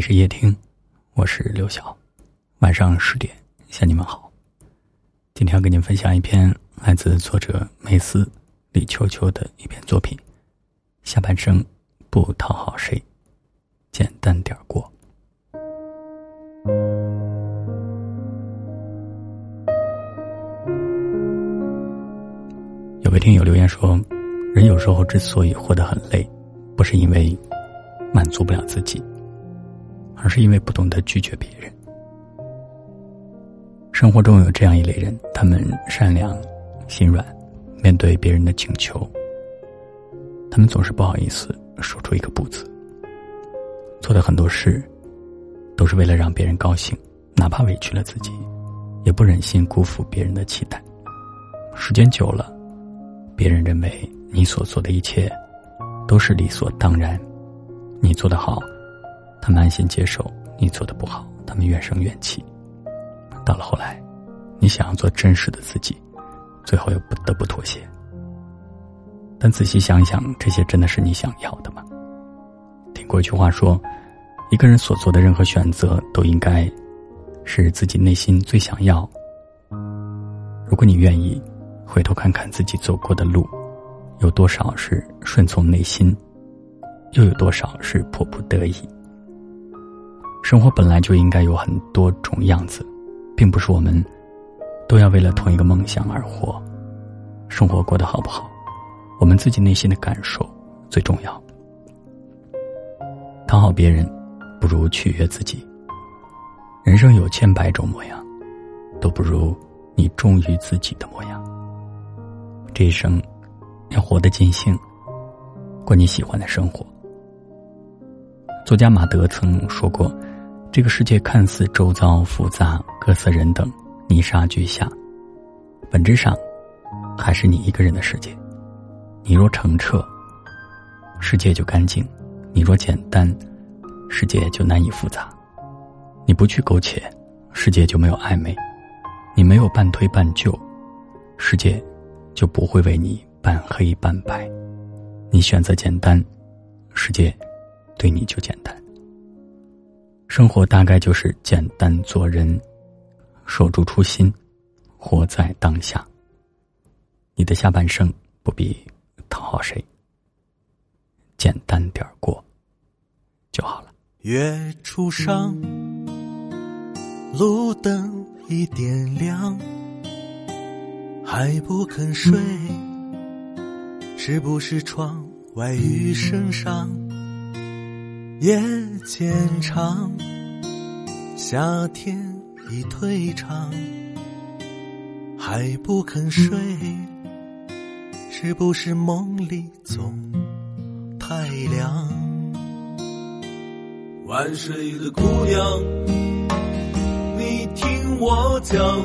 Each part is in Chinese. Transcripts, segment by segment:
这里是夜听，我是刘晓。晚上十点向你们好。今天要跟您分享一篇来自作者梅斯李秋秋的一篇作品。下半生不讨好谁，简单点过。有位听友留言说，人有时候之所以活得很累，不是因为满足不了自己。而是因为不懂得拒绝别人。生活中有这样一类人，他们善良、心软，面对别人的请求，他们总是不好意思说出一个“不”字。做的很多事，都是为了让别人高兴，哪怕委屈了自己，也不忍心辜负别人的期待。时间久了，别人认为你所做的一切都是理所当然，你做的好。他们安心接受你做的不好，他们怨声怨气。到了后来，你想要做真实的自己，最后又不得不妥协。但仔细想想，这些真的是你想要的吗？听过一句话说，一个人所做的任何选择都应该是自己内心最想要。如果你愿意，回头看看自己走过的路，有多少是顺从内心，又有多少是迫不得已。生活本来就应该有很多种样子，并不是我们都要为了同一个梦想而活。生活过得好不好，我们自己内心的感受最重要。讨好别人，不如取悦自己。人生有千百种模样，都不如你忠于自己的模样。这一生要活得尽兴，过你喜欢的生活。作家马德曾说过。这个世界看似周遭复杂，各色人等泥沙俱下，本质上还是你一个人的世界。你若澄澈，世界就干净；你若简单，世界就难以复杂。你不去苟且，世界就没有暧昧；你没有半推半就，世界就不会为你半黑半白。你选择简单，世界对你就简单。生活大概就是简单做人，守住初心，活在当下。你的下半生不必讨好谁，简单点儿过就好了。月初上，路灯已点亮，还不肯睡，是不是窗外雨声上？夜渐长，夏天已退场，还不肯睡，是不是梦里总太凉？晚睡的姑娘，你听我讲，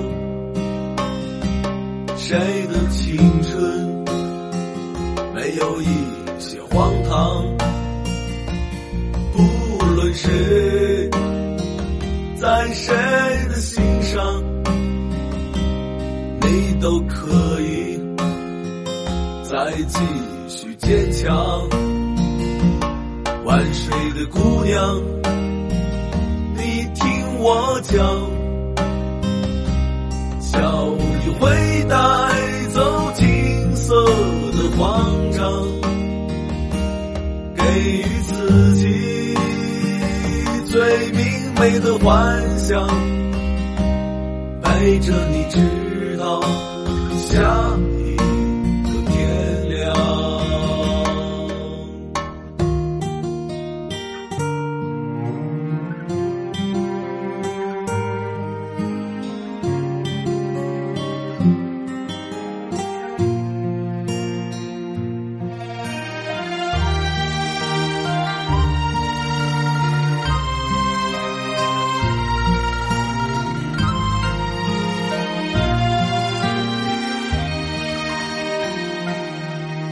谁的青春没有一些荒唐？谁在谁的心上，你都可以再继续坚强。晚睡的姑娘，你听我讲，笑意会带走金色的慌张，明媚的幻想，陪着你直到下。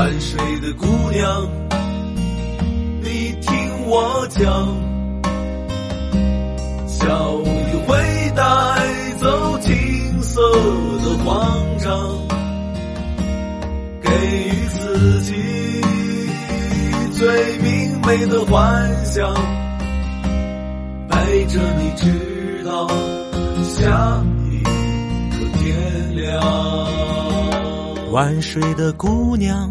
晚睡的姑娘，你听我讲，笑意会带走青涩的慌张，给予自己最明媚的幻想，陪着你直到下一个天亮。晚睡的姑娘。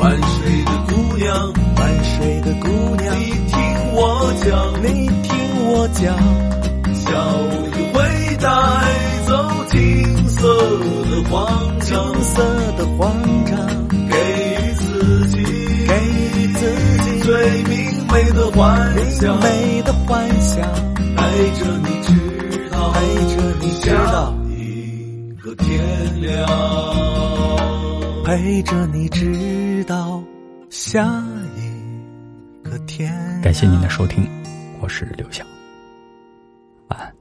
晚睡的姑娘，万水的姑娘，你听。我讲，你听我讲，小雨会带走金色的慌张，金色的慌张，给予自己，给予自己最明媚的幻想，明媚的幻想，陪着你直到，陪着你直到一个天亮，陪着你直到下一个天。感谢您的收听，我是刘晓，晚安。